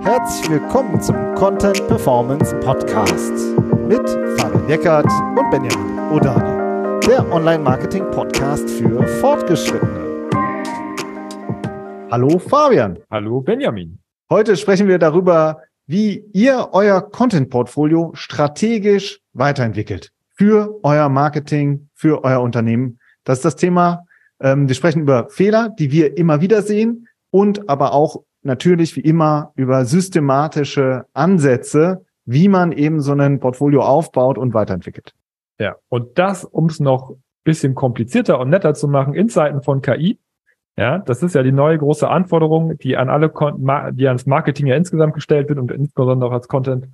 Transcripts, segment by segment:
Herzlich willkommen zum Content Performance Podcast mit Fabian Eckert und Benjamin Odani, der Online-Marketing-Podcast für Fortgeschrittene. Hallo Fabian. Hallo Benjamin. Heute sprechen wir darüber, wie ihr euer Content-Portfolio strategisch weiterentwickelt für euer Marketing, für euer Unternehmen. Das ist das Thema. Ähm, wir sprechen über Fehler, die wir immer wieder sehen und aber auch natürlich wie immer über systematische Ansätze, wie man eben so ein Portfolio aufbaut und weiterentwickelt. Ja, und das, um es noch bisschen komplizierter und netter zu machen, in Zeiten von KI. Ja, das ist ja die neue große Anforderung, die an alle, die ans Marketing ja insgesamt gestellt wird und insbesondere auch als Content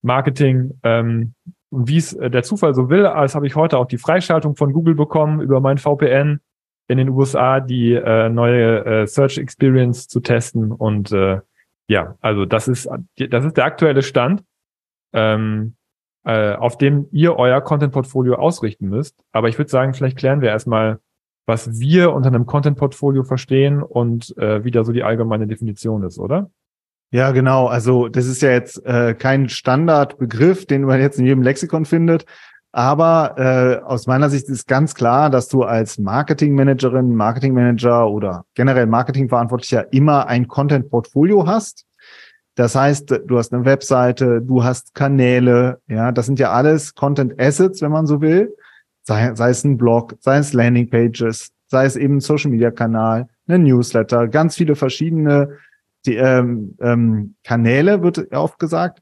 Marketing. Ähm, wie es äh, der Zufall so will, als habe ich heute auch die Freischaltung von Google bekommen über mein VPN in den USA die äh, neue äh, Search Experience zu testen. Und äh, ja, also das ist, das ist der aktuelle Stand, ähm, äh, auf dem ihr euer Content-Portfolio ausrichten müsst. Aber ich würde sagen, vielleicht klären wir erstmal, was wir unter einem Content-Portfolio verstehen und äh, wie da so die allgemeine Definition ist, oder? Ja, genau. Also das ist ja jetzt äh, kein Standardbegriff, den man jetzt in jedem Lexikon findet, aber äh, aus meiner Sicht ist ganz klar, dass du als Marketingmanagerin, Marketingmanager oder generell Marketingverantwortlicher immer ein Content-Portfolio hast. Das heißt, du hast eine Webseite, du hast Kanäle, ja, das sind ja alles Content Assets, wenn man so will. Sei, sei es ein Blog, sei es Landing Pages, sei es eben ein Social Media Kanal, ein Newsletter, ganz viele verschiedene die, ähm, ähm, Kanäle, wird oft gesagt.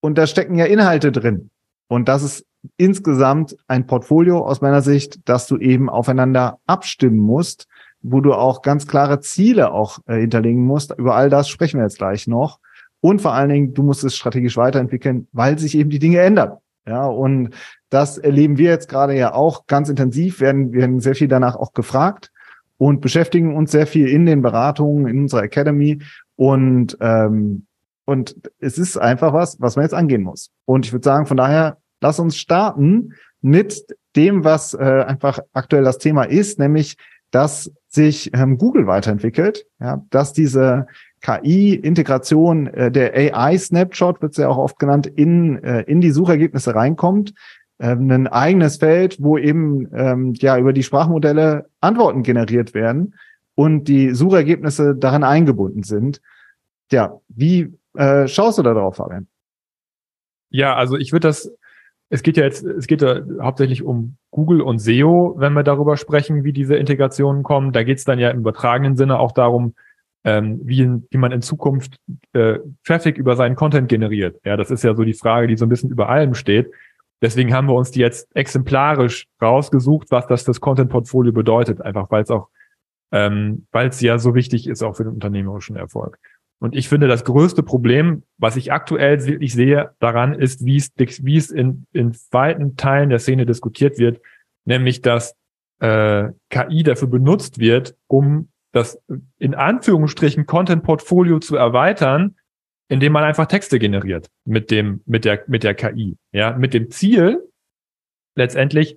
Und da stecken ja Inhalte drin. Und das ist insgesamt ein Portfolio aus meiner Sicht, dass du eben aufeinander abstimmen musst, wo du auch ganz klare Ziele auch äh, hinterlegen musst. Über all das sprechen wir jetzt gleich noch. Und vor allen Dingen, du musst es strategisch weiterentwickeln, weil sich eben die Dinge ändern. Ja, und das erleben wir jetzt gerade ja auch ganz intensiv, werden, werden sehr viel danach auch gefragt und beschäftigen uns sehr viel in den Beratungen, in unserer Academy. Und, ähm, und es ist einfach was, was man jetzt angehen muss. Und ich würde sagen, von daher lass uns starten mit dem, was äh, einfach aktuell das Thema ist, nämlich, dass sich ähm, Google weiterentwickelt, ja, dass diese KI-Integration, äh, der AI-Snapshot wird ja auch oft genannt, in, äh, in die Suchergebnisse reinkommt. Ähm, ein eigenes Feld, wo eben ähm, ja über die Sprachmodelle Antworten generiert werden und die Suchergebnisse darin eingebunden sind. Ja, wie äh, schaust du da drauf, Fabian? Ja, also ich würde das es geht ja jetzt, es geht ja hauptsächlich um Google und SEO, wenn wir darüber sprechen, wie diese Integrationen kommen. Da geht es dann ja im übertragenen Sinne auch darum, ähm, wie, wie man in Zukunft äh, Traffic über seinen Content generiert. Ja, das ist ja so die Frage, die so ein bisschen über allem steht. Deswegen haben wir uns die jetzt exemplarisch rausgesucht, was das das Content-Portfolio bedeutet, einfach weil es auch, ähm, weil es ja so wichtig ist auch für den unternehmerischen Erfolg. Und ich finde, das größte Problem, was ich aktuell wirklich sehe daran, ist, wie es, wie es in, in weiten Teilen der Szene diskutiert wird, nämlich, dass äh, KI dafür benutzt wird, um das in Anführungsstrichen Content-Portfolio zu erweitern, indem man einfach Texte generiert mit dem, mit der, mit der KI. Ja, mit dem Ziel, letztendlich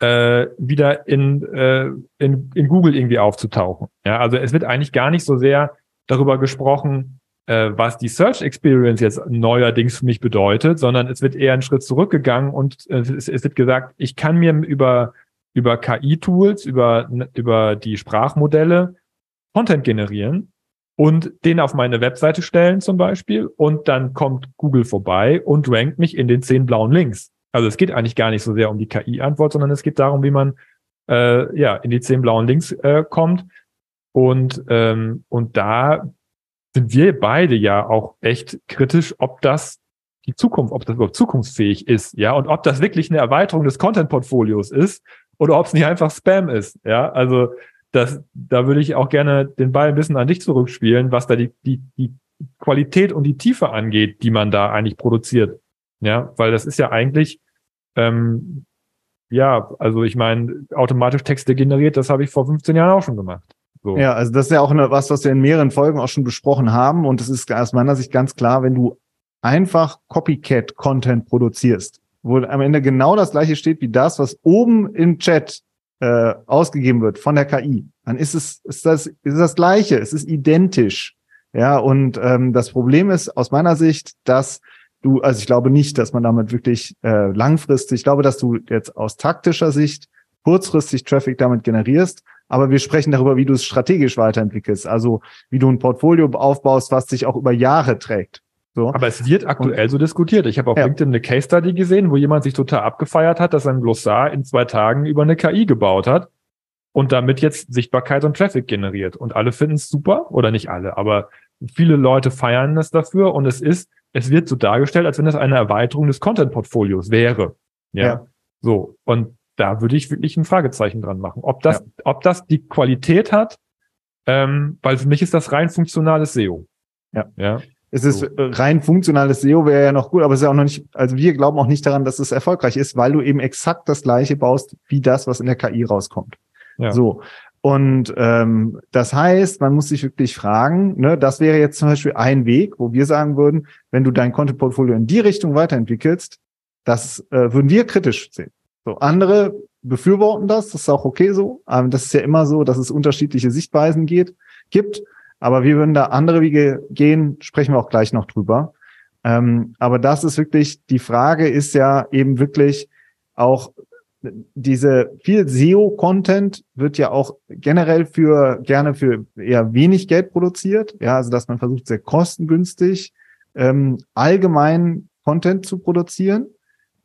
äh, wieder in, äh, in, in Google irgendwie aufzutauchen. Ja, also es wird eigentlich gar nicht so sehr darüber gesprochen, äh, was die Search Experience jetzt neuerdings für mich bedeutet, sondern es wird eher einen Schritt zurückgegangen und äh, es, es wird gesagt, ich kann mir über, über KI-Tools, über, über die Sprachmodelle Content generieren und den auf meine Webseite stellen zum Beispiel und dann kommt Google vorbei und rankt mich in den zehn blauen Links. Also es geht eigentlich gar nicht so sehr um die KI-Antwort, sondern es geht darum, wie man äh, ja in die zehn blauen Links äh, kommt und, ähm, und da sind wir beide ja auch echt kritisch, ob das die Zukunft, ob das überhaupt zukunftsfähig ist, ja, und ob das wirklich eine Erweiterung des Content-Portfolios ist oder ob es nicht einfach Spam ist, ja. Also das, da würde ich auch gerne den Ball ein bisschen an dich zurückspielen, was da die, die, die Qualität und die Tiefe angeht, die man da eigentlich produziert. Ja, weil das ist ja eigentlich, ähm, ja, also ich meine, automatisch Texte generiert, das habe ich vor 15 Jahren auch schon gemacht. So. Ja, also das ist ja auch eine, was, was wir in mehreren Folgen auch schon besprochen haben. Und es ist aus meiner Sicht ganz klar, wenn du einfach Copycat-Content produzierst, wo am Ende genau das gleiche steht wie das, was oben im Chat äh, ausgegeben wird von der KI, dann ist es ist das ist das gleiche, es ist identisch. Ja, und ähm, das Problem ist aus meiner Sicht, dass du, also ich glaube nicht, dass man damit wirklich äh, langfristig, ich glaube, dass du jetzt aus taktischer Sicht kurzfristig Traffic damit generierst, aber wir sprechen darüber, wie du es strategisch weiterentwickelst, also wie du ein Portfolio aufbaust, was sich auch über Jahre trägt. So. Aber es wird aktuell und, so diskutiert. Ich habe auf ja. LinkedIn eine Case Study gesehen, wo jemand sich total abgefeiert hat, dass er ein Glossar in zwei Tagen über eine KI gebaut hat und damit jetzt Sichtbarkeit und Traffic generiert. Und alle finden es super, oder nicht alle, aber viele Leute feiern es dafür und es ist, es wird so dargestellt, als wenn es eine Erweiterung des Content-Portfolios wäre. Ja? ja. So. Und da würde ich wirklich ein Fragezeichen dran machen. Ob das, ja. ob das die Qualität hat, ähm, weil für mich ist das rein funktionales SEO. Ja. ja. Es ist so. rein funktionales SEO wäre ja noch gut, aber es ist ja auch noch nicht, also wir glauben auch nicht daran, dass es erfolgreich ist, weil du eben exakt das gleiche baust wie das, was in der KI rauskommt. Ja. So. Und ähm, das heißt, man muss sich wirklich fragen, ne, das wäre jetzt zum Beispiel ein Weg, wo wir sagen würden, wenn du dein Content-Portfolio in die Richtung weiterentwickelst, das äh, würden wir kritisch sehen. So, andere befürworten das, das ist auch okay so. Ähm, das ist ja immer so, dass es unterschiedliche Sichtweisen geht, gibt. Aber wir würden da andere Wege gehen, sprechen wir auch gleich noch drüber. Ähm, aber das ist wirklich, die Frage ist ja eben wirklich auch diese viel SEO-Content wird ja auch generell für gerne für eher wenig Geld produziert. Ja, also dass man versucht, sehr kostengünstig ähm, allgemein Content zu produzieren.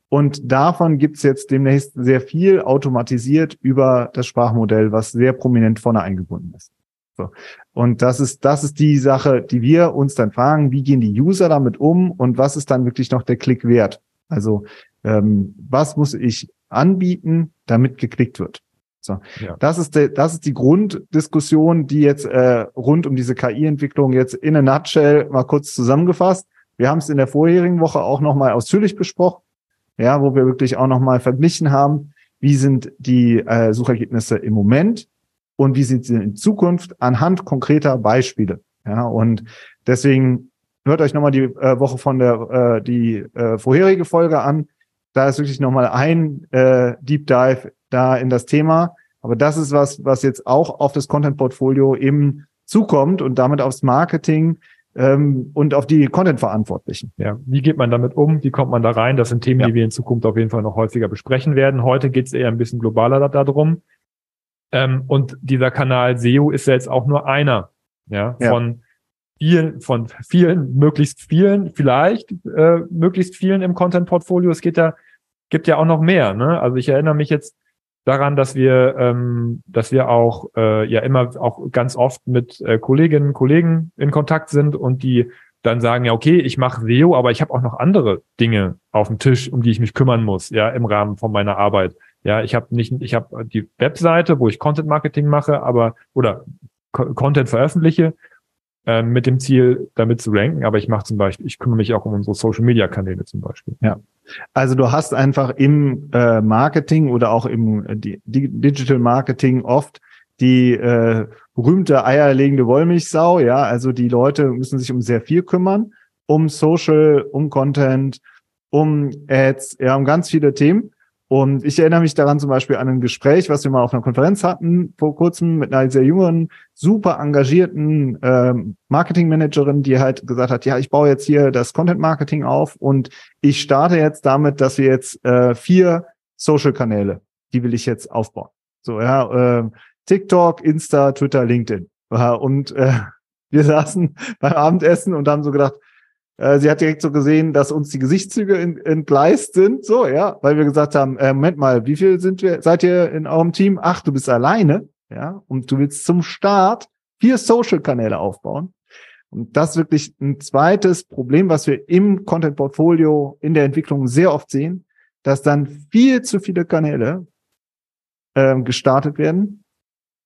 Und davon gibt's jetzt demnächst sehr viel automatisiert über das Sprachmodell, was sehr prominent vorne eingebunden ist. So. Und das ist, das ist die Sache, die wir uns dann fragen, wie gehen die User damit um und was ist dann wirklich noch der Klick wert? Also ähm, was muss ich anbieten, damit geklickt wird? So, ja. das ist der, das ist die Grunddiskussion, die jetzt äh, rund um diese KI-Entwicklung jetzt in a nutshell mal kurz zusammengefasst. Wir haben es in der vorherigen Woche auch noch mal ausführlich besprochen ja, wo wir wirklich auch nochmal verglichen haben, wie sind die äh, Suchergebnisse im Moment und wie sind sie in Zukunft anhand konkreter Beispiele. Ja, und deswegen hört euch nochmal die äh, Woche von der äh, die äh, vorherige Folge an. Da ist wirklich nochmal ein äh, Deep Dive da in das Thema. Aber das ist was, was jetzt auch auf das Content-Portfolio eben zukommt und damit aufs Marketing ähm, und auf die Content-Verantwortlichen. Ja, wie geht man damit um? Wie kommt man da rein? Das sind Themen, ja. die wir in Zukunft auf jeden Fall noch häufiger besprechen werden. Heute geht es eher ein bisschen globaler darum. Ähm, und dieser Kanal SEO ist ja jetzt auch nur einer, ja, ja. von vielen, von vielen, möglichst vielen, vielleicht äh, möglichst vielen im Content-Portfolio. Es geht ja, gibt ja auch noch mehr. Ne? Also ich erinnere mich jetzt daran, dass wir, ähm, dass wir auch äh, ja immer auch ganz oft mit äh, Kolleginnen und Kollegen in Kontakt sind und die dann sagen, ja, okay, ich mache SEO, aber ich habe auch noch andere Dinge auf dem Tisch, um die ich mich kümmern muss, ja, im Rahmen von meiner Arbeit. Ja, ich habe nicht, ich habe die Webseite, wo ich Content Marketing mache, aber oder Co Content veröffentliche, äh, mit dem Ziel, damit zu ranken. Aber ich mache zum Beispiel, ich kümmere mich auch um unsere Social Media Kanäle zum Beispiel. Ja. Also du hast einfach im äh, Marketing oder auch im äh, Digital Marketing oft die äh, berühmte eierlegende Wollmilchsau, ja, also die Leute müssen sich um sehr viel kümmern, um Social, um Content, um Ads, ja, um ganz viele Themen. Und ich erinnere mich daran zum Beispiel an ein Gespräch, was wir mal auf einer Konferenz hatten vor kurzem mit einer sehr jungen, super engagierten ähm, Marketingmanagerin, die halt gesagt hat, ja, ich baue jetzt hier das Content Marketing auf und ich starte jetzt damit, dass wir jetzt äh, vier Social-Kanäle, die will ich jetzt aufbauen. So, ja, äh, TikTok, Insta, Twitter, LinkedIn. Und äh, wir saßen beim Abendessen und haben so gedacht, äh, sie hat direkt so gesehen, dass uns die Gesichtszüge entgleist sind, so, ja, weil wir gesagt haben, äh, Moment mal, wie viel sind wir, seid ihr in eurem Team? Ach, du bist alleine, ja, und du willst zum Start vier Social-Kanäle aufbauen. Und das ist wirklich ein zweites Problem, was wir im Content-Portfolio in der Entwicklung sehr oft sehen, dass dann viel zu viele Kanäle äh, gestartet werden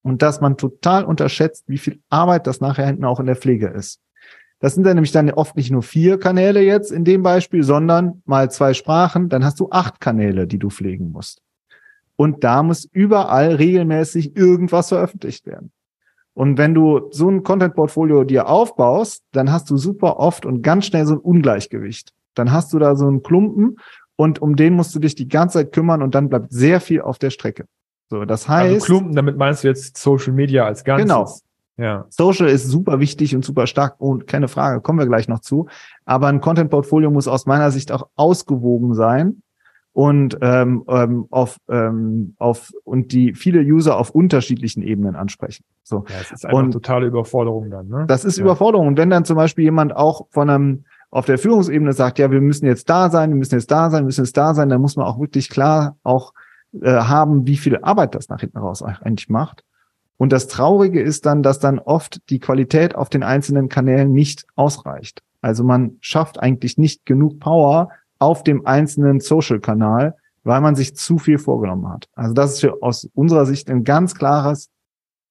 und dass man total unterschätzt, wie viel Arbeit das nachher hinten auch in der Pflege ist. Das sind dann nämlich dann oft nicht nur vier Kanäle jetzt in dem Beispiel, sondern mal zwei Sprachen, dann hast du acht Kanäle, die du pflegen musst. Und da muss überall regelmäßig irgendwas veröffentlicht werden. Und wenn du so ein Content-Portfolio dir aufbaust, dann hast du super oft und ganz schnell so ein Ungleichgewicht. Dann hast du da so einen Klumpen und um den musst du dich die ganze Zeit kümmern und dann bleibt sehr viel auf der Strecke. So, das also heißt. Also Klumpen, damit meinst du jetzt Social Media als Ganzes? Genau. Ja. Social ist super wichtig und super stark und keine Frage, kommen wir gleich noch zu. Aber ein Content-Portfolio muss aus meiner Sicht auch ausgewogen sein und ähm, ähm, auf, ähm, auf und die viele User auf unterschiedlichen Ebenen ansprechen. So. Ja, es ist einfach und totale Überforderung dann. Ne? Das ist ja. Überforderung. Und wenn dann zum Beispiel jemand auch von einem auf der Führungsebene sagt, ja, wir müssen jetzt da sein, wir müssen jetzt da sein, wir müssen jetzt da sein, dann muss man auch wirklich klar auch äh, haben, wie viel Arbeit das nach hinten raus eigentlich macht. Und das Traurige ist dann, dass dann oft die Qualität auf den einzelnen Kanälen nicht ausreicht. Also man schafft eigentlich nicht genug Power auf dem einzelnen Social-Kanal, weil man sich zu viel vorgenommen hat. Also das ist für, aus unserer Sicht ein ganz klares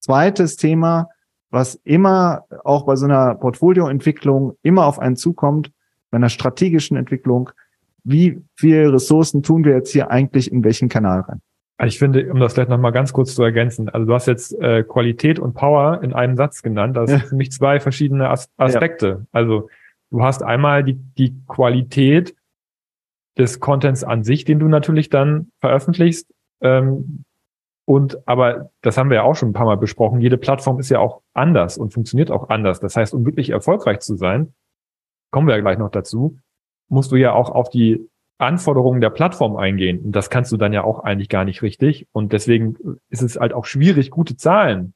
zweites Thema, was immer auch bei so einer Portfolioentwicklung immer auf einen zukommt, bei einer strategischen Entwicklung. Wie viele Ressourcen tun wir jetzt hier eigentlich in welchen Kanal rein? Ich finde, um das vielleicht nochmal ganz kurz zu ergänzen, also du hast jetzt äh, Qualität und Power in einem Satz genannt. Das ja. sind für mich zwei verschiedene As Aspekte. Ja. Also du hast einmal die, die Qualität des Contents an sich, den du natürlich dann veröffentlichst. Ähm, und aber das haben wir ja auch schon ein paar Mal besprochen. Jede Plattform ist ja auch anders und funktioniert auch anders. Das heißt, um wirklich erfolgreich zu sein, kommen wir ja gleich noch dazu, musst du ja auch auf die Anforderungen der Plattform eingehen. Und das kannst du dann ja auch eigentlich gar nicht richtig. Und deswegen ist es halt auch schwierig, gute Zahlen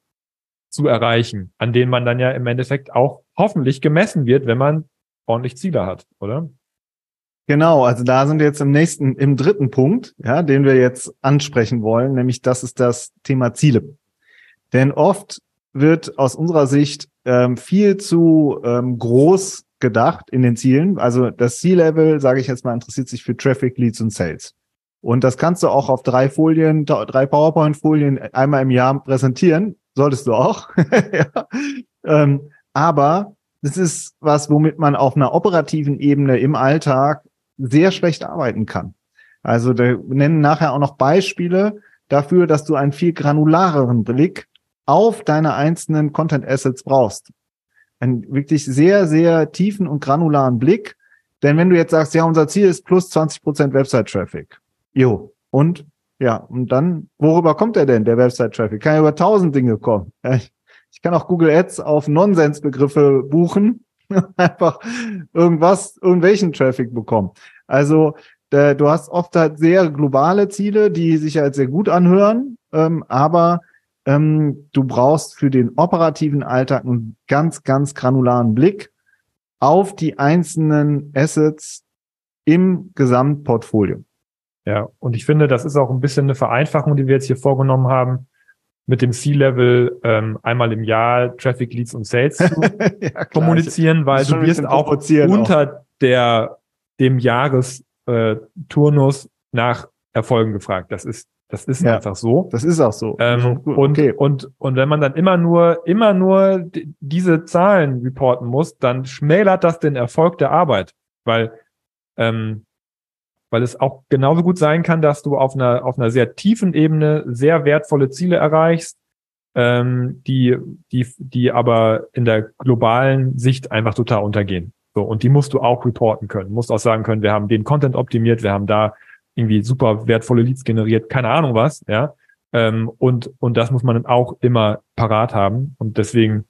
zu erreichen, an denen man dann ja im Endeffekt auch hoffentlich gemessen wird, wenn man ordentlich Ziele hat, oder? Genau, also da sind wir jetzt im nächsten, im dritten Punkt, ja, den wir jetzt ansprechen wollen, nämlich das ist das Thema Ziele. Denn oft wird aus unserer Sicht ähm, viel zu ähm, groß gedacht in den Zielen. Also das C-Level, sage ich jetzt mal, interessiert sich für Traffic, Leads und Sales. Und das kannst du auch auf drei Folien, drei PowerPoint-Folien einmal im Jahr präsentieren. Solltest du auch. ja. ähm, aber das ist was, womit man auf einer operativen Ebene im Alltag sehr schlecht arbeiten kann. Also wir nennen nachher auch noch Beispiele dafür, dass du einen viel granulareren Blick auf deine einzelnen Content Assets brauchst. Einen wirklich sehr, sehr tiefen und granularen Blick. Denn wenn du jetzt sagst, ja, unser Ziel ist plus 20 Prozent Website-Traffic. Jo. Und ja, und dann, worüber kommt er denn, der Website-Traffic? Kann ja über tausend Dinge kommen. Ich kann auch Google Ads auf Nonsensbegriffe buchen einfach irgendwas, irgendwelchen Traffic bekommen. Also du hast oft halt sehr globale Ziele, die sich halt sehr gut anhören, ähm, aber ähm, du brauchst für den operativen Alltag einen ganz, ganz granularen Blick auf die einzelnen Assets im Gesamtportfolio. Ja, und ich finde, das ist auch ein bisschen eine Vereinfachung, die wir jetzt hier vorgenommen haben mit dem C-Level ähm, einmal im Jahr Traffic Leads und Sales zu ja, kommunizieren, weil du wirst auch unter auch. der dem Jahresturnus äh, nach Erfolgen gefragt. Das ist das ist ja, einfach so. Das ist auch so. Ähm, und, okay. und, und wenn man dann immer nur, immer nur diese Zahlen reporten muss, dann schmälert das den Erfolg der Arbeit. Weil ähm, weil es auch genauso gut sein kann, dass du auf einer, auf einer sehr tiefen Ebene sehr wertvolle Ziele erreichst, ähm, die, die, die aber in der globalen Sicht einfach total untergehen. So, und die musst du auch reporten können. Du musst auch sagen können, wir haben den Content optimiert, wir haben da irgendwie super wertvolle Leads generiert, keine Ahnung was, ja. Ähm, und, und das muss man dann auch immer parat haben. Und deswegen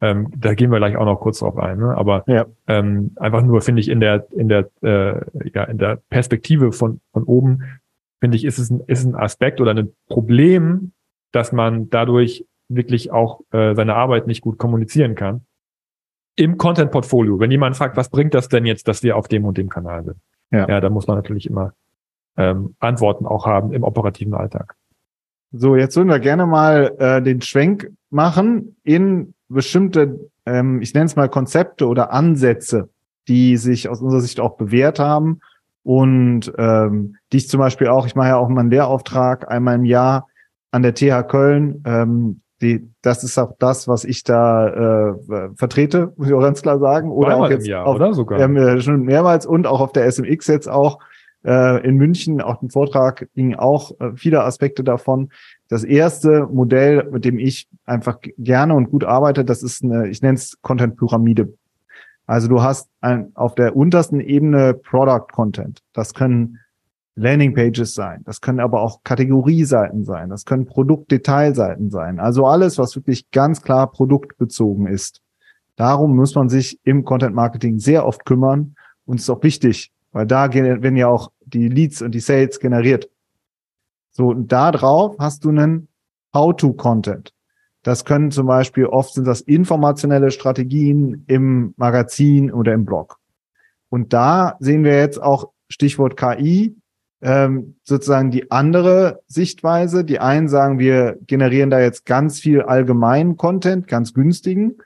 ähm, da gehen wir gleich auch noch kurz drauf ein. Ne? Aber ja. ähm, einfach nur finde ich in der in der äh, ja in der Perspektive von von oben finde ich ist es ein, ist ein Aspekt oder ein Problem, dass man dadurch wirklich auch äh, seine Arbeit nicht gut kommunizieren kann. Im Content Portfolio, wenn jemand fragt, was bringt das denn jetzt, dass wir auf dem und dem Kanal sind? Ja, ja da muss man natürlich immer ähm, Antworten auch haben im operativen Alltag. So, jetzt würden wir gerne mal äh, den Schwenk machen in bestimmte, ähm, ich nenne es mal Konzepte oder Ansätze, die sich aus unserer Sicht auch bewährt haben und ähm, die ich zum Beispiel auch, ich mache ja auch mal einen Lehrauftrag einmal im Jahr an der TH Köln. Ähm, die, das ist auch das, was ich da äh, vertrete, muss ich auch ganz klar sagen. Oder auch jetzt Jahr, auf, oder sogar ähm, schon mehrmals und auch auf der SMX jetzt auch äh, in München, auch ein Vortrag ging auch äh, viele Aspekte davon. Das erste Modell, mit dem ich einfach gerne und gut arbeite, das ist eine, ich nenne es Content-Pyramide. Also du hast ein, auf der untersten Ebene Product Content. Das können Landingpages sein, das können aber auch Kategorieseiten sein, das können Produktdetailseiten sein. Also alles, was wirklich ganz klar produktbezogen ist. Darum muss man sich im Content Marketing sehr oft kümmern und es ist auch wichtig, weil da werden ja auch die Leads und die Sales generiert. So, und da drauf hast du einen How-to-Content. Das können zum Beispiel, oft sind das informationelle Strategien im Magazin oder im Blog. Und da sehen wir jetzt auch Stichwort KI, ähm, sozusagen die andere Sichtweise. Die einen sagen, wir generieren da jetzt ganz viel allgemeinen Content, ganz günstigen.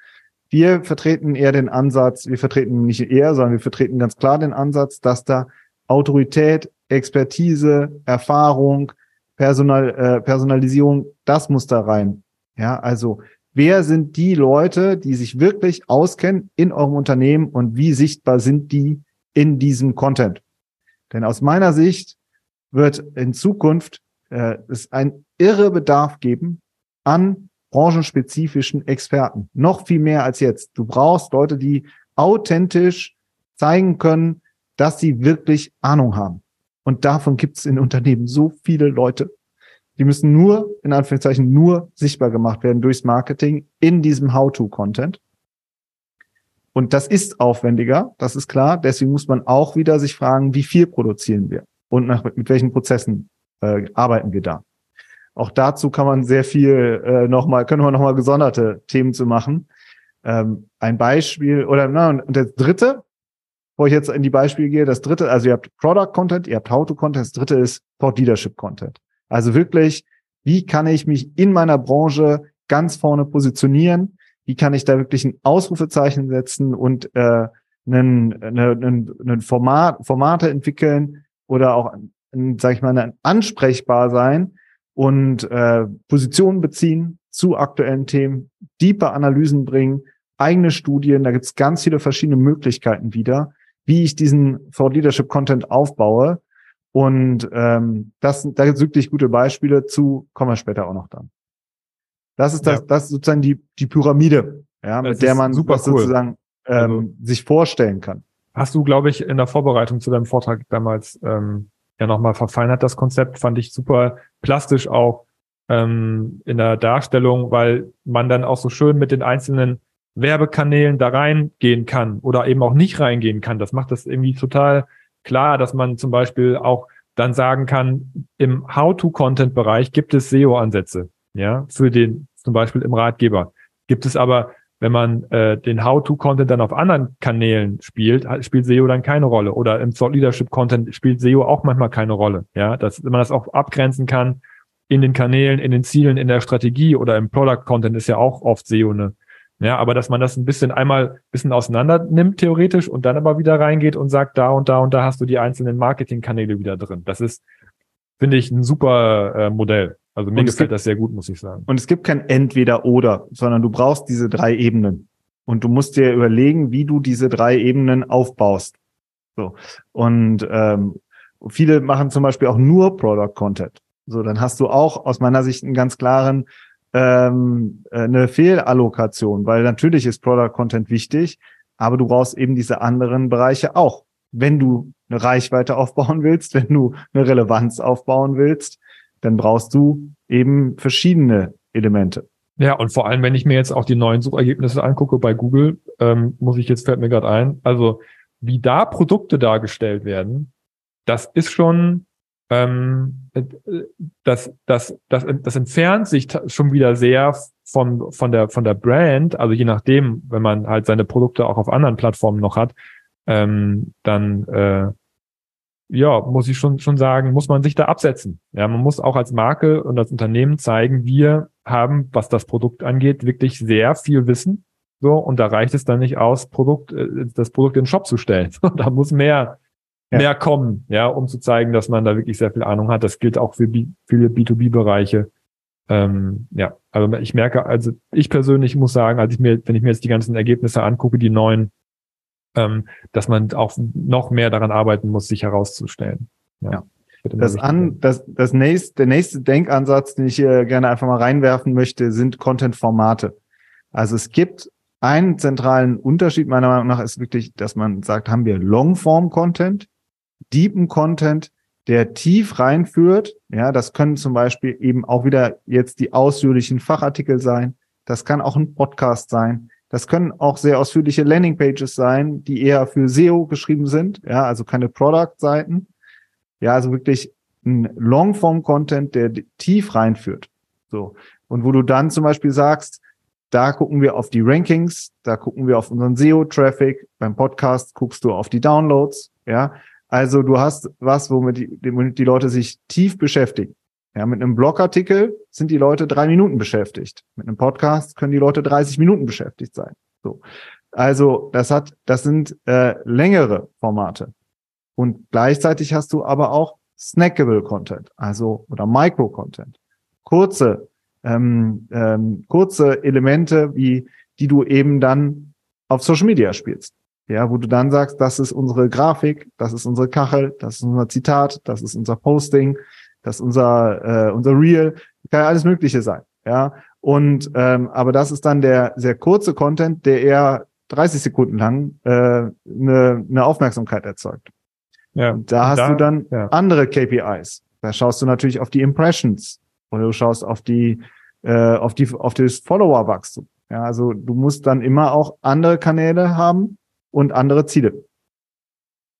Wir vertreten eher den Ansatz, wir vertreten nicht eher, sondern wir vertreten ganz klar den Ansatz, dass da Autorität, Expertise, Erfahrung, Personal, äh, Personalisierung, das muss da rein. Ja, also wer sind die Leute, die sich wirklich auskennen in eurem Unternehmen und wie sichtbar sind die in diesem Content? Denn aus meiner Sicht wird in Zukunft äh, es ein irre Bedarf geben an branchenspezifischen Experten. Noch viel mehr als jetzt. Du brauchst Leute, die authentisch zeigen können, dass sie wirklich Ahnung haben. Und davon gibt es in Unternehmen so viele Leute. Die müssen nur, in Anführungszeichen, nur sichtbar gemacht werden durchs Marketing in diesem How-to-Content. Und das ist aufwendiger, das ist klar. Deswegen muss man auch wieder sich fragen, wie viel produzieren wir und nach, mit welchen Prozessen äh, arbeiten wir da. Auch dazu kann man sehr viel äh, nochmal, können wir nochmal gesonderte Themen zu machen. Ähm, ein Beispiel oder na, und das dritte, wo ich jetzt in die Beispiele gehe, das dritte, also ihr habt Product Content, ihr habt How to Content, das dritte ist Thought Leadership Content. Also wirklich, wie kann ich mich in meiner Branche ganz vorne positionieren? Wie kann ich da wirklich ein Ausrufezeichen setzen und äh, einen, einen, einen Format, Formate entwickeln oder auch, sage ich mal, ansprechbar sein und äh, Positionen beziehen zu aktuellen Themen, tiefe Analysen bringen, eigene Studien, da gibt es ganz viele verschiedene Möglichkeiten wieder, wie ich diesen Thought Leadership Content aufbaue. Und ähm, das, da gibt es wirklich gute Beispiele zu, kommen wir später auch noch dann. Das ist das, ja. das ist sozusagen die, die Pyramide, ja, das mit der man super cool. sozusagen ähm, also, sich vorstellen kann. Hast du, glaube ich, in der Vorbereitung zu deinem Vortrag damals ähm, ja nochmal verfeinert, das Konzept, fand ich super plastisch auch ähm, in der Darstellung, weil man dann auch so schön mit den einzelnen Werbekanälen da reingehen kann oder eben auch nicht reingehen kann. Das macht das irgendwie total klar, dass man zum Beispiel auch dann sagen kann, im How-to-Content-Bereich gibt es SEO-Ansätze, ja, für den, zum Beispiel im Ratgeber. Gibt es aber, wenn man äh, den How-to-Content dann auf anderen Kanälen spielt, spielt SEO dann keine Rolle. Oder im Thought Leadership-Content spielt SEO auch manchmal keine Rolle. Ja, dass man das auch abgrenzen kann in den Kanälen, in den Zielen, in der Strategie oder im Product-Content ist ja auch oft SEO eine ja, aber dass man das ein bisschen einmal ein bisschen auseinander nimmt, theoretisch, und dann aber wieder reingeht und sagt, da und da und da hast du die einzelnen Marketingkanäle wieder drin. Das ist, finde ich, ein super äh, Modell. Also mir gefällt gibt, das sehr gut, muss ich sagen. Und es gibt kein Entweder-Oder, sondern du brauchst diese drei Ebenen. Und du musst dir überlegen, wie du diese drei Ebenen aufbaust. So. Und ähm, viele machen zum Beispiel auch nur Product Content. So, dann hast du auch aus meiner Sicht einen ganz klaren ähm, äh, eine Fehlallokation, weil natürlich ist Product Content wichtig, aber du brauchst eben diese anderen Bereiche auch. Wenn du eine Reichweite aufbauen willst, wenn du eine Relevanz aufbauen willst, dann brauchst du eben verschiedene Elemente. Ja, und vor allem, wenn ich mir jetzt auch die neuen Suchergebnisse angucke bei Google, ähm, muss ich jetzt, fällt mir gerade ein, also wie da Produkte dargestellt werden, das ist schon ähm, das, das, das, das entfernt sich schon wieder sehr von, von, der, von der Brand, also je nachdem, wenn man halt seine Produkte auch auf anderen Plattformen noch hat, ähm, dann äh, ja, muss ich schon, schon sagen, muss man sich da absetzen. Ja, man muss auch als Marke und als Unternehmen zeigen, wir haben, was das Produkt angeht, wirklich sehr viel Wissen. So, und da reicht es dann nicht aus, Produkt, äh, das Produkt in den Shop zu stellen. da muss mehr, ja. mehr kommen, ja, um zu zeigen, dass man da wirklich sehr viel Ahnung hat. Das gilt auch für B viele B2B-Bereiche. Ähm, ja, also ich merke, also ich persönlich muss sagen, als ich mir, wenn ich mir jetzt die ganzen Ergebnisse angucke, die neuen, ähm, dass man auch noch mehr daran arbeiten muss, sich herauszustellen. Ja. ja. Das an, das, das nächste, der nächste Denkansatz, den ich hier gerne einfach mal reinwerfen möchte, sind Content-Formate. Also es gibt einen zentralen Unterschied meiner Meinung nach ist wirklich, dass man sagt, haben wir Longform-Content deepen Content, der tief reinführt. Ja, das können zum Beispiel eben auch wieder jetzt die ausführlichen Fachartikel sein. Das kann auch ein Podcast sein. Das können auch sehr ausführliche Landingpages sein, die eher für SEO geschrieben sind. Ja, also keine Product-Seiten. Ja, also wirklich ein Longform-Content, der tief reinführt. So. Und wo du dann zum Beispiel sagst, da gucken wir auf die Rankings, da gucken wir auf unseren SEO-Traffic. Beim Podcast guckst du auf die Downloads. Ja, also du hast was, womit die, womit die Leute sich tief beschäftigen. Ja, mit einem Blogartikel sind die Leute drei Minuten beschäftigt. Mit einem Podcast können die Leute 30 Minuten beschäftigt sein. So. Also das hat, das sind äh, längere Formate. Und gleichzeitig hast du aber auch snackable Content, also oder Micro Content, kurze ähm, ähm, kurze Elemente, wie die du eben dann auf Social Media spielst. Ja, wo du dann sagst, das ist unsere Grafik, das ist unsere Kachel, das ist unser Zitat, das ist unser Posting, das ist unser äh, unser Reel, kann ja alles Mögliche sein. Ja, und ähm, aber das ist dann der sehr kurze Content, der eher 30 Sekunden lang äh, eine, eine Aufmerksamkeit erzeugt. Ja, und da hast da, du dann ja. andere KPIs. Da schaust du natürlich auf die Impressions oder du schaust auf die äh, auf die auf das Follower-Wachstum. Ja, also du musst dann immer auch andere Kanäle haben und andere Ziele.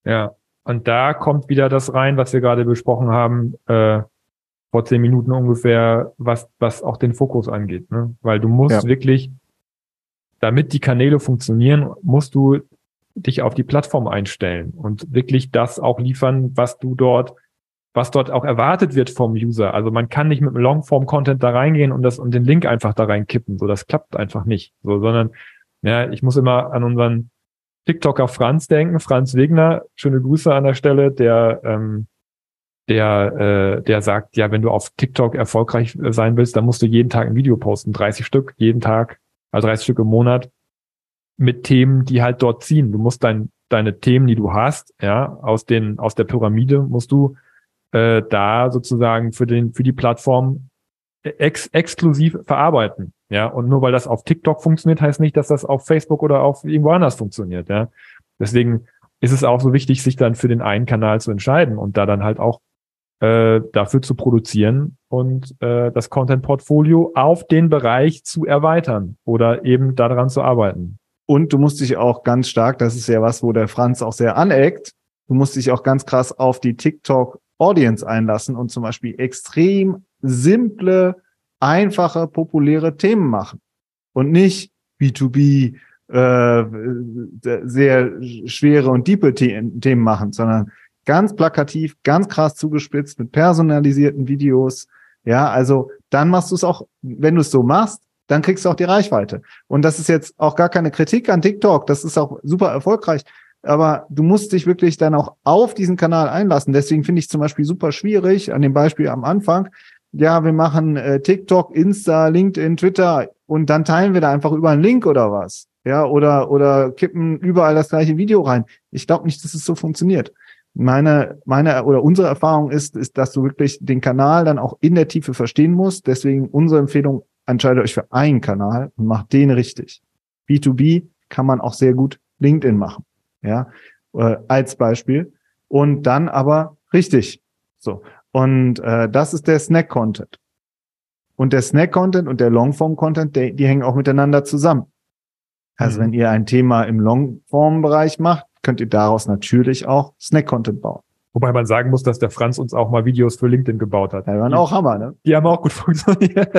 Ja, und da kommt wieder das rein, was wir gerade besprochen haben, äh, vor zehn Minuten ungefähr, was, was auch den Fokus angeht. Ne? Weil du musst ja. wirklich, damit die Kanäle funktionieren, musst du dich auf die Plattform einstellen und wirklich das auch liefern, was du dort, was dort auch erwartet wird vom User. Also man kann nicht mit einem Longform-Content da reingehen und das und den Link einfach da reinkippen. So, das klappt einfach nicht. So, sondern ja, ich muss immer an unseren TikToker Franz denken, Franz Wegner, schöne Grüße an der Stelle, der ähm, der äh, der sagt, ja, wenn du auf TikTok erfolgreich sein willst, dann musst du jeden Tag ein Video posten, 30 Stück jeden Tag, also 30 Stück im Monat mit Themen, die halt dort ziehen. Du musst dein, deine Themen, die du hast, ja, aus den aus der Pyramide musst du äh, da sozusagen für den für die Plattform ex exklusiv verarbeiten. Ja, und nur weil das auf TikTok funktioniert, heißt nicht, dass das auf Facebook oder auf irgendwo anders funktioniert. Ja, deswegen ist es auch so wichtig, sich dann für den einen Kanal zu entscheiden und da dann halt auch äh, dafür zu produzieren und äh, das Content-Portfolio auf den Bereich zu erweitern oder eben daran zu arbeiten. Und du musst dich auch ganz stark, das ist ja was, wo der Franz auch sehr aneckt, du musst dich auch ganz krass auf die TikTok Audience einlassen und zum Beispiel extrem simple, einfache, populäre Themen machen und nicht B2B äh, sehr schwere und diepe Themen machen, sondern ganz plakativ, ganz krass zugespitzt mit personalisierten Videos. Ja, also dann machst du es auch, wenn du es so machst, dann kriegst du auch die Reichweite. Und das ist jetzt auch gar keine Kritik an TikTok, das ist auch super erfolgreich. Aber du musst dich wirklich dann auch auf diesen Kanal einlassen. Deswegen finde ich zum Beispiel super schwierig, an dem Beispiel am Anfang, ja, wir machen äh, TikTok, Insta, LinkedIn, Twitter und dann teilen wir da einfach über einen Link oder was. Ja, oder, oder kippen überall das gleiche Video rein. Ich glaube nicht, dass es so funktioniert. Meine, meine oder unsere Erfahrung ist, ist, dass du wirklich den Kanal dann auch in der Tiefe verstehen musst. Deswegen unsere Empfehlung, entscheidet euch für einen Kanal und macht den richtig. B2B kann man auch sehr gut LinkedIn machen. Ja, äh, als Beispiel. Und dann aber richtig. So. Und äh, das ist der Snack-Content. Und der Snack-Content und der Longform-Content, die, die hängen auch miteinander zusammen. Also mhm. wenn ihr ein Thema im Longform-Bereich macht, könnt ihr daraus natürlich auch Snack-Content bauen. Wobei man sagen muss, dass der Franz uns auch mal Videos für LinkedIn gebaut hat. Ja, die waren auch Hammer, ne? Die haben auch gut funktioniert.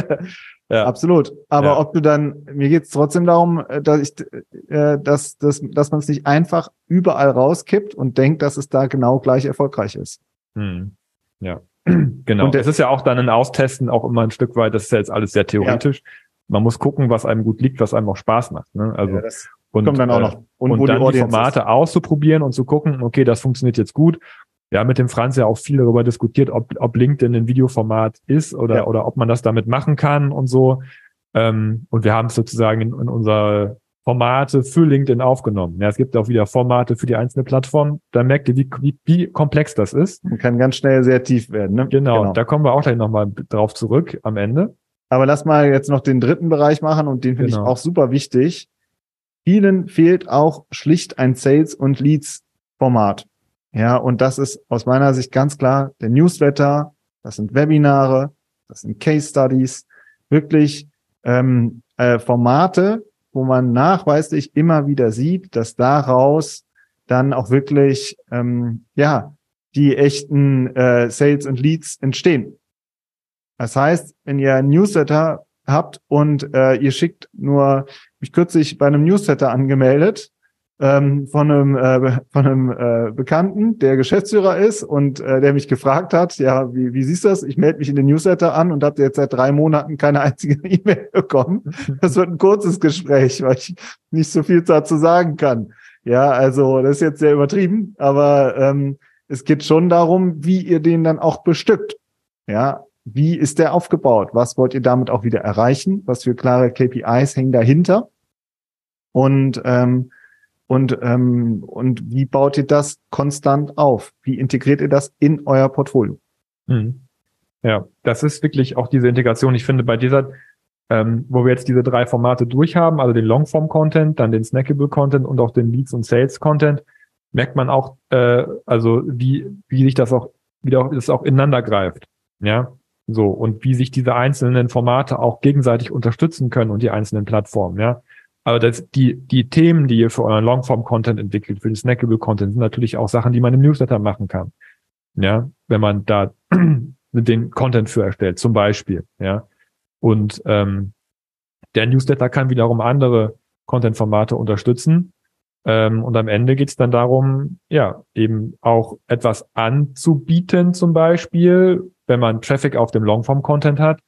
ja. Absolut. Aber ja. ob du dann, mir geht es trotzdem darum, äh, dass ich, äh, dass, dass, dass man es nicht einfach überall rauskippt und denkt, dass es da genau gleich erfolgreich ist. Hm. Ja, genau. Und es ist ja auch dann ein Austesten auch immer ein Stück weit, das ist ja jetzt alles sehr theoretisch. Ja. Man muss gucken, was einem gut liegt, was einem auch Spaß macht. Ne? Also ja, und, kommt dann auch noch. Und, und dann die, die Formate ist. auszuprobieren und zu gucken, okay, das funktioniert jetzt gut. Wir haben mit dem Franz ja auch viel darüber diskutiert, ob, ob LinkedIn ein Videoformat ist oder, ja. oder ob man das damit machen kann und so. Ähm, und wir haben es sozusagen in, in unser Formate für LinkedIn aufgenommen. Ja, es gibt auch wieder Formate für die einzelne Plattform. Da merkt ihr, wie, wie, wie komplex das ist. Man kann ganz schnell sehr tief werden. Ne? Genau, genau. da kommen wir auch gleich nochmal drauf zurück am Ende. Aber lass mal jetzt noch den dritten Bereich machen und den finde genau. ich auch super wichtig. Vielen fehlt auch schlicht ein Sales- und Leads-Format. Ja, und das ist aus meiner Sicht ganz klar der Newsletter, das sind Webinare, das sind Case Studies, wirklich ähm, äh, Formate, wo man nachweislich immer wieder sieht, dass daraus dann auch wirklich ähm, ja die echten äh, Sales und Leads entstehen. Das heißt, wenn ihr ein Newsletter habt und äh, ihr schickt nur, mich kürzlich bei einem Newsletter angemeldet, ähm, von einem, äh, von einem äh, Bekannten, der Geschäftsführer ist und äh, der mich gefragt hat, ja, wie, wie siehst du das? Ich melde mich in den Newsletter an und habe jetzt seit drei Monaten keine einzige E-Mail bekommen. Das wird ein kurzes Gespräch, weil ich nicht so viel dazu sagen kann. Ja, also das ist jetzt sehr übertrieben, aber ähm, es geht schon darum, wie ihr den dann auch bestückt. Ja, wie ist der aufgebaut? Was wollt ihr damit auch wieder erreichen? Was für klare KPIs hängen dahinter? Und ähm, und ähm, und wie baut ihr das konstant auf? Wie integriert ihr das in euer Portfolio? Mhm. Ja, das ist wirklich auch diese Integration. Ich finde bei dieser, ähm, wo wir jetzt diese drei Formate durchhaben, also den Longform-Content, dann den Snackable-Content und auch den Leads- und Sales-Content, merkt man auch, äh, also wie wie sich das auch wie das auch ineinander greift. Ja, so, und wie sich diese einzelnen Formate auch gegenseitig unterstützen können und die einzelnen Plattformen, ja. Aber das, die, die Themen, die ihr für euren Longform-Content entwickelt, für den Snackable-Content, sind natürlich auch Sachen, die man im Newsletter machen kann. Ja, wenn man da den Content für erstellt, zum Beispiel, ja. Und ähm, der Newsletter kann wiederum andere Content-Formate unterstützen. Ähm, und am Ende geht es dann darum, ja, eben auch etwas anzubieten, zum Beispiel, wenn man Traffic auf dem Longform-Content hat,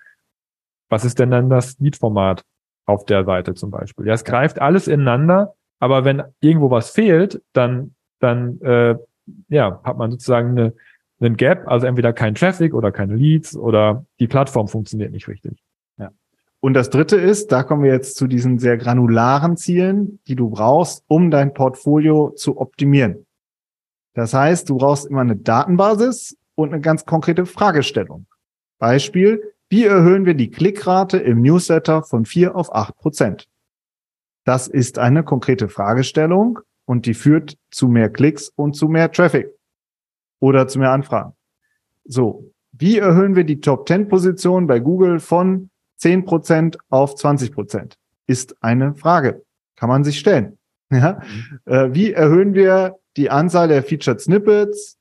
was ist denn dann das Lead-Format auf der Seite zum Beispiel? Ja, es greift alles ineinander, aber wenn irgendwo was fehlt, dann, dann äh, ja, hat man sozusagen eine, einen Gap, also entweder kein Traffic oder keine Leads oder die Plattform funktioniert nicht richtig. Ja. Und das dritte ist, da kommen wir jetzt zu diesen sehr granularen Zielen, die du brauchst, um dein Portfolio zu optimieren. Das heißt, du brauchst immer eine Datenbasis, und eine ganz konkrete Fragestellung. Beispiel, wie erhöhen wir die Klickrate im Newsletter von vier auf acht Prozent? Das ist eine konkrete Fragestellung und die führt zu mehr Klicks und zu mehr Traffic oder zu mehr Anfragen. So, wie erhöhen wir die Top 10 Position bei Google von 10 Prozent auf 20%? Prozent? Ist eine Frage. Kann man sich stellen. Ja? Mhm. Äh, wie erhöhen wir die Anzahl der Featured Snippets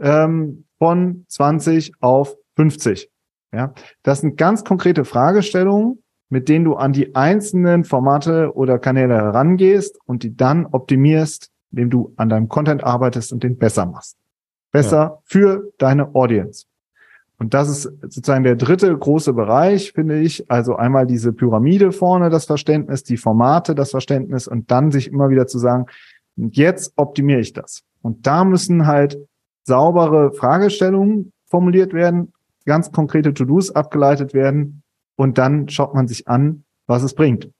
ähm, von 20 auf 50. Ja, das sind ganz konkrete Fragestellungen, mit denen du an die einzelnen Formate oder Kanäle herangehst und die dann optimierst, indem du an deinem Content arbeitest und den besser machst. Besser ja. für deine Audience. Und das ist sozusagen der dritte große Bereich, finde ich. Also einmal diese Pyramide vorne, das Verständnis, die Formate, das Verständnis und dann sich immer wieder zu sagen, jetzt optimiere ich das. Und da müssen halt saubere Fragestellungen formuliert werden, ganz konkrete To-Dos abgeleitet werden und dann schaut man sich an, was es bringt.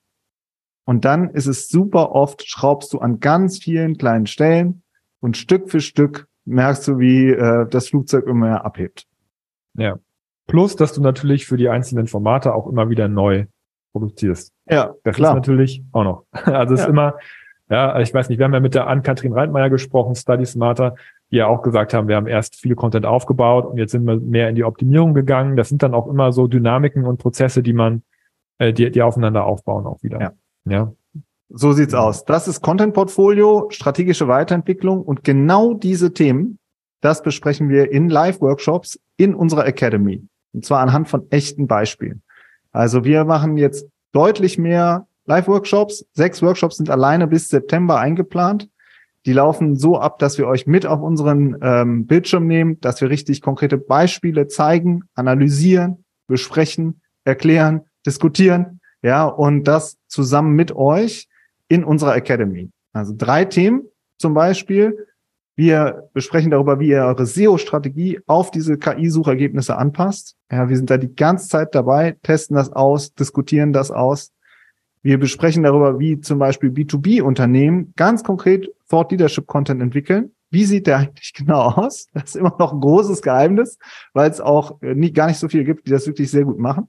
Und dann ist es super oft, schraubst du an ganz vielen kleinen Stellen und Stück für Stück merkst du, wie äh, das Flugzeug immer mehr abhebt. Ja. Plus, dass du natürlich für die einzelnen Formate auch immer wieder neu produzierst. Ja, das klar. ist natürlich auch noch. Also es ja. ist immer, ja, ich weiß nicht, wir haben ja mit der Ann-Kathrin Reitmeier gesprochen, Study Smarter ja auch gesagt haben, wir haben erst viel Content aufgebaut und jetzt sind wir mehr in die Optimierung gegangen. Das sind dann auch immer so Dynamiken und Prozesse, die man, äh, die, die aufeinander aufbauen auch wieder. Ja. ja. So sieht's aus. Das ist Content Portfolio, strategische Weiterentwicklung und genau diese Themen, das besprechen wir in Live-Workshops in unserer Academy. Und zwar anhand von echten Beispielen. Also wir machen jetzt deutlich mehr Live-Workshops. Sechs Workshops sind alleine bis September eingeplant. Die laufen so ab, dass wir euch mit auf unseren ähm, Bildschirm nehmen, dass wir richtig konkrete Beispiele zeigen, analysieren, besprechen, erklären, diskutieren, ja, und das zusammen mit euch in unserer Academy. Also drei Themen zum Beispiel. Wir besprechen darüber, wie ihr eure SEO-Strategie auf diese KI-Suchergebnisse anpasst. Ja, wir sind da die ganze Zeit dabei, testen das aus, diskutieren das aus. Wir besprechen darüber, wie zum Beispiel B2B-Unternehmen ganz konkret Thought Leadership Content entwickeln. Wie sieht der eigentlich genau aus? Das ist immer noch ein großes Geheimnis, weil es auch äh, nie, gar nicht so viele gibt, die das wirklich sehr gut machen.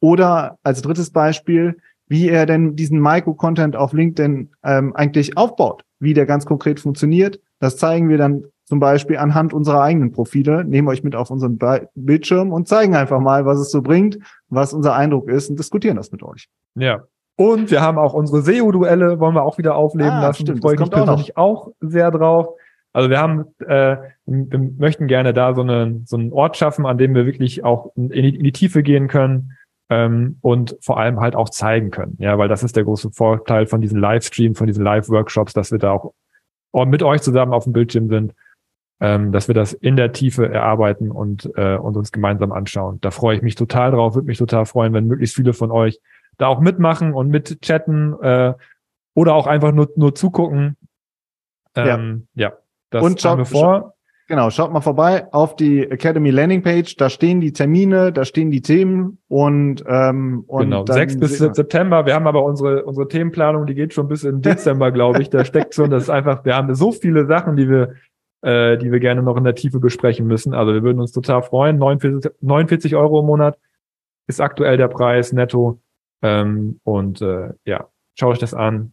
Oder als drittes Beispiel, wie er denn diesen Micro-Content auf LinkedIn ähm, eigentlich aufbaut, wie der ganz konkret funktioniert. Das zeigen wir dann zum Beispiel anhand unserer eigenen Profile, nehmen euch mit auf unseren Bildschirm und zeigen einfach mal, was es so bringt, was unser Eindruck ist und diskutieren das mit euch. Ja. Und wir haben auch unsere SEO-Duelle, wollen wir auch wieder aufleben Ah, lassen. stimmt, Freue ich mich kommt auch persönlich auch, sehr drauf. Also wir haben, äh, wir möchten gerne da so, eine, so einen Ort schaffen, an dem wir wirklich auch in die, in die Tiefe gehen können ähm, und vor allem halt auch zeigen können. Ja, weil das ist der große Vorteil von diesen Livestream, von diesen Live-Workshops, dass wir da auch mit euch zusammen auf dem Bildschirm sind, ähm, dass wir das in der Tiefe erarbeiten und, äh, und uns gemeinsam anschauen. Da freue ich mich total drauf, würde mich total freuen, wenn möglichst viele von euch da auch mitmachen und mit chatten äh, oder auch einfach nur, nur zugucken. Ähm, ja. ja, das Und schaut- haben wir vor. Genau, schaut mal vorbei auf die Academy Landing Page. Da stehen die Termine, da stehen die Themen und ähm, und Genau, dann 6 bis wir- September. Wir haben aber unsere, unsere Themenplanung, die geht schon bis in Dezember, glaube ich. Da steckt schon, das ist einfach, wir haben so viele Sachen, die wir, äh, die wir gerne noch in der Tiefe besprechen müssen. Also wir würden uns total freuen. 49, 49 Euro im Monat ist aktuell der Preis netto. Ähm, und äh, ja, schaut euch das an.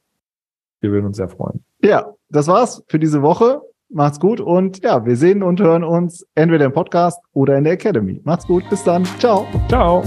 Wir würden uns sehr freuen. Ja, das war's für diese Woche. Macht's gut und ja, wir sehen und hören uns entweder im Podcast oder in der Academy. Macht's gut, bis dann. Ciao. Ciao.